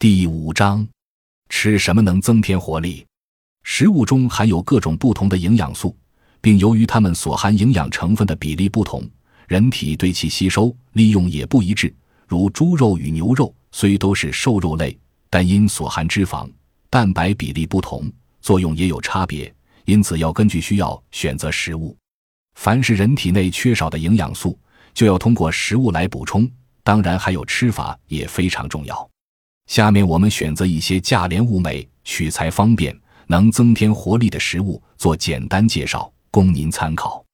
第五章，吃什么能增添活力？食物中含有各种不同的营养素，并由于它们所含营养成分的比例不同，人体对其吸收利用也不一致。如猪肉与牛肉虽都是瘦肉类，但因所含脂肪、蛋白比例不同，作用也有差别。因此，要根据需要选择食物。凡是人体内缺少的营养素，就要通过食物来补充。当然，还有吃法也非常重要。下面我们选择一些价廉物美、取材方便、能增添活力的食物做简单介绍，供您参考。